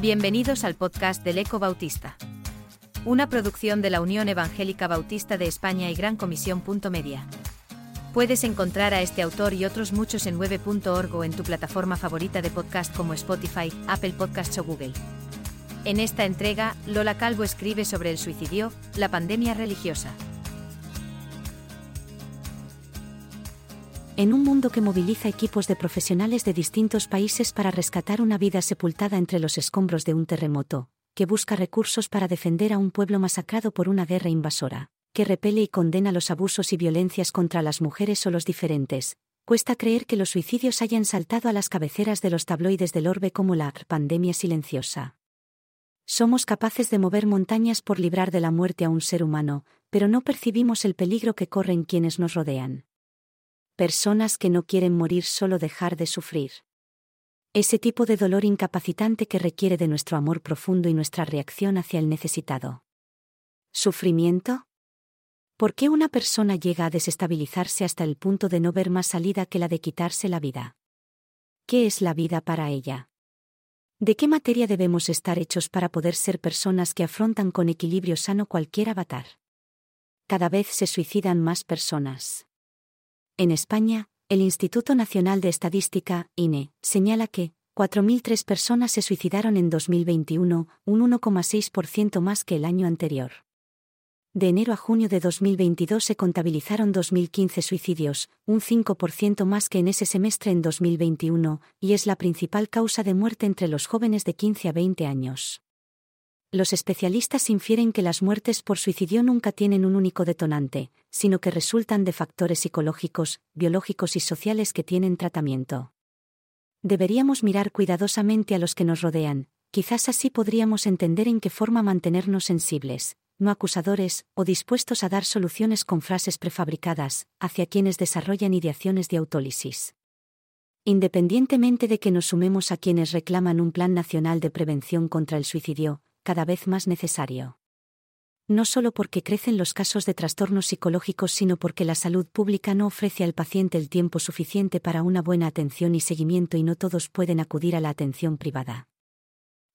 Bienvenidos al podcast del Eco Bautista. Una producción de la Unión Evangélica Bautista de España y Gran Comisión. Media. Puedes encontrar a este autor y otros muchos en 9.org o en tu plataforma favorita de podcast como Spotify, Apple Podcasts o Google. En esta entrega, Lola Calvo escribe sobre el suicidio, la pandemia religiosa. En un mundo que moviliza equipos de profesionales de distintos países para rescatar una vida sepultada entre los escombros de un terremoto, que busca recursos para defender a un pueblo masacrado por una guerra invasora, que repele y condena los abusos y violencias contra las mujeres o los diferentes, cuesta creer que los suicidios hayan saltado a las cabeceras de los tabloides del orbe como la pandemia silenciosa. Somos capaces de mover montañas por librar de la muerte a un ser humano, pero no percibimos el peligro que corren quienes nos rodean personas que no quieren morir solo dejar de sufrir. Ese tipo de dolor incapacitante que requiere de nuestro amor profundo y nuestra reacción hacia el necesitado. ¿Sufrimiento? ¿Por qué una persona llega a desestabilizarse hasta el punto de no ver más salida que la de quitarse la vida? ¿Qué es la vida para ella? ¿De qué materia debemos estar hechos para poder ser personas que afrontan con equilibrio sano cualquier avatar? Cada vez se suicidan más personas. En España, el Instituto Nacional de Estadística, INE, señala que 4.003 personas se suicidaron en 2021, un 1,6% más que el año anterior. De enero a junio de 2022 se contabilizaron 2.015 suicidios, un 5% más que en ese semestre en 2021, y es la principal causa de muerte entre los jóvenes de 15 a 20 años. Los especialistas infieren que las muertes por suicidio nunca tienen un único detonante, sino que resultan de factores psicológicos, biológicos y sociales que tienen tratamiento. Deberíamos mirar cuidadosamente a los que nos rodean, quizás así podríamos entender en qué forma mantenernos sensibles, no acusadores, o dispuestos a dar soluciones con frases prefabricadas, hacia quienes desarrollan ideaciones de autólisis. Independientemente de que nos sumemos a quienes reclaman un plan nacional de prevención contra el suicidio, cada vez más necesario. No solo porque crecen los casos de trastornos psicológicos, sino porque la salud pública no ofrece al paciente el tiempo suficiente para una buena atención y seguimiento y no todos pueden acudir a la atención privada.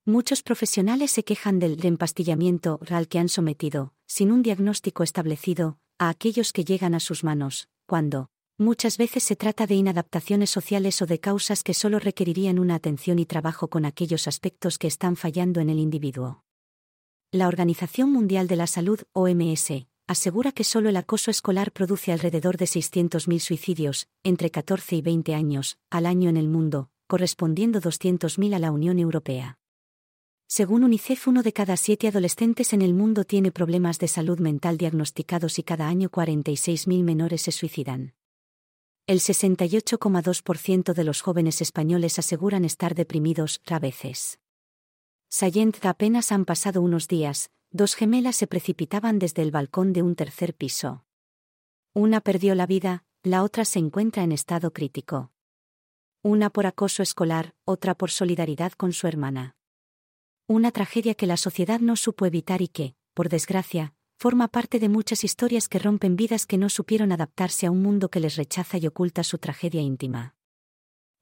Muchos profesionales se quejan del empastillamiento real que han sometido, sin un diagnóstico establecido, a aquellos que llegan a sus manos, cuando, muchas veces se trata de inadaptaciones sociales o de causas que solo requerirían una atención y trabajo con aquellos aspectos que están fallando en el individuo. La Organización Mundial de la Salud, OMS, asegura que solo el acoso escolar produce alrededor de 600.000 suicidios, entre 14 y 20 años, al año en el mundo, correspondiendo 200.000 a la Unión Europea. Según UNICEF, uno de cada siete adolescentes en el mundo tiene problemas de salud mental diagnosticados y cada año 46.000 menores se suicidan. El 68,2% de los jóvenes españoles aseguran estar deprimidos a veces. Sayent apenas han pasado unos días, dos gemelas se precipitaban desde el balcón de un tercer piso. Una perdió la vida, la otra se encuentra en estado crítico. Una por acoso escolar, otra por solidaridad con su hermana. Una tragedia que la sociedad no supo evitar y que, por desgracia, forma parte de muchas historias que rompen vidas que no supieron adaptarse a un mundo que les rechaza y oculta su tragedia íntima.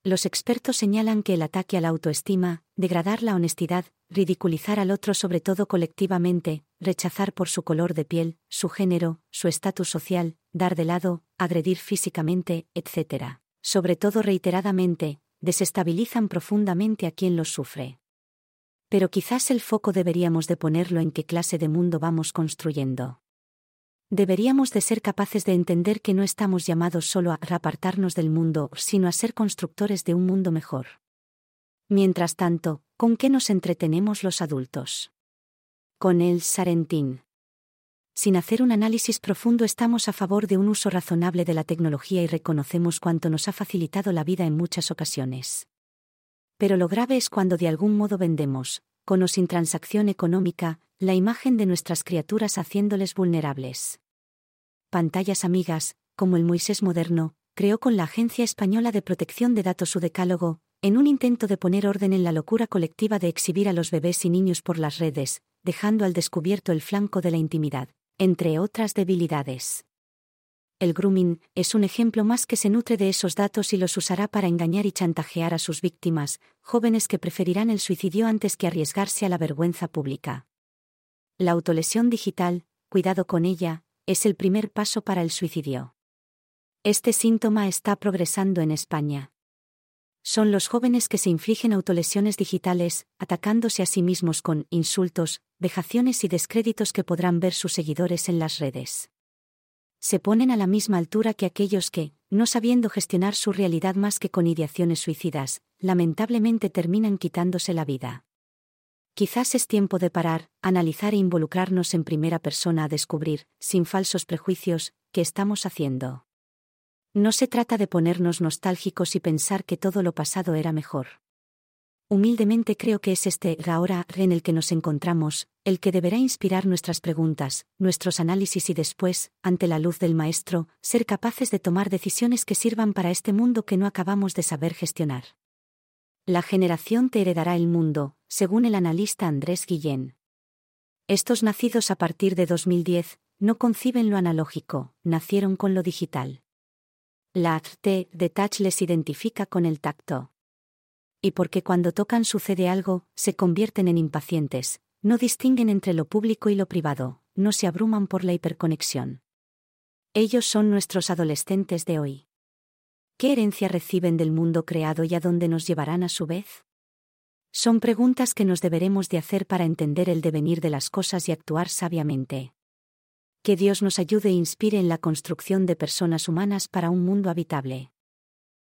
Los expertos señalan que el ataque a la autoestima, degradar la honestidad, ridiculizar al otro sobre todo colectivamente, rechazar por su color de piel, su género, su estatus social, dar de lado, agredir físicamente, etc. Sobre todo reiteradamente, desestabilizan profundamente a quien los sufre. Pero quizás el foco deberíamos de ponerlo en qué clase de mundo vamos construyendo deberíamos de ser capaces de entender que no estamos llamados solo a apartarnos del mundo, sino a ser constructores de un mundo mejor. Mientras tanto, ¿con qué nos entretenemos los adultos? Con el Sarentín. Sin hacer un análisis profundo estamos a favor de un uso razonable de la tecnología y reconocemos cuánto nos ha facilitado la vida en muchas ocasiones. Pero lo grave es cuando de algún modo vendemos, con o sin transacción económica, la imagen de nuestras criaturas haciéndoles vulnerables. Pantallas Amigas, como el Moisés moderno, creó con la Agencia Española de Protección de Datos su decálogo, en un intento de poner orden en la locura colectiva de exhibir a los bebés y niños por las redes, dejando al descubierto el flanco de la intimidad, entre otras debilidades. El grooming, es un ejemplo más que se nutre de esos datos y los usará para engañar y chantajear a sus víctimas, jóvenes que preferirán el suicidio antes que arriesgarse a la vergüenza pública. La autolesión digital, cuidado con ella, es el primer paso para el suicidio. Este síntoma está progresando en España. Son los jóvenes que se infligen autolesiones digitales, atacándose a sí mismos con insultos, vejaciones y descréditos que podrán ver sus seguidores en las redes. Se ponen a la misma altura que aquellos que, no sabiendo gestionar su realidad más que con ideaciones suicidas, lamentablemente terminan quitándose la vida. Quizás es tiempo de parar, analizar e involucrarnos en primera persona a descubrir, sin falsos prejuicios, qué estamos haciendo. No se trata de ponernos nostálgicos y pensar que todo lo pasado era mejor. Humildemente creo que es este ahora en el que nos encontramos, el que deberá inspirar nuestras preguntas, nuestros análisis y después, ante la luz del Maestro, ser capaces de tomar decisiones que sirvan para este mundo que no acabamos de saber gestionar. La generación te heredará el mundo, según el analista Andrés Guillén. Estos nacidos a partir de 2010, no conciben lo analógico, nacieron con lo digital. La T de touch les identifica con el tacto. Y porque cuando tocan sucede algo, se convierten en impacientes, no distinguen entre lo público y lo privado, no se abruman por la hiperconexión. Ellos son nuestros adolescentes de hoy. ¿Qué herencia reciben del mundo creado y a dónde nos llevarán a su vez? Son preguntas que nos deberemos de hacer para entender el devenir de las cosas y actuar sabiamente. Que Dios nos ayude e inspire en la construcción de personas humanas para un mundo habitable.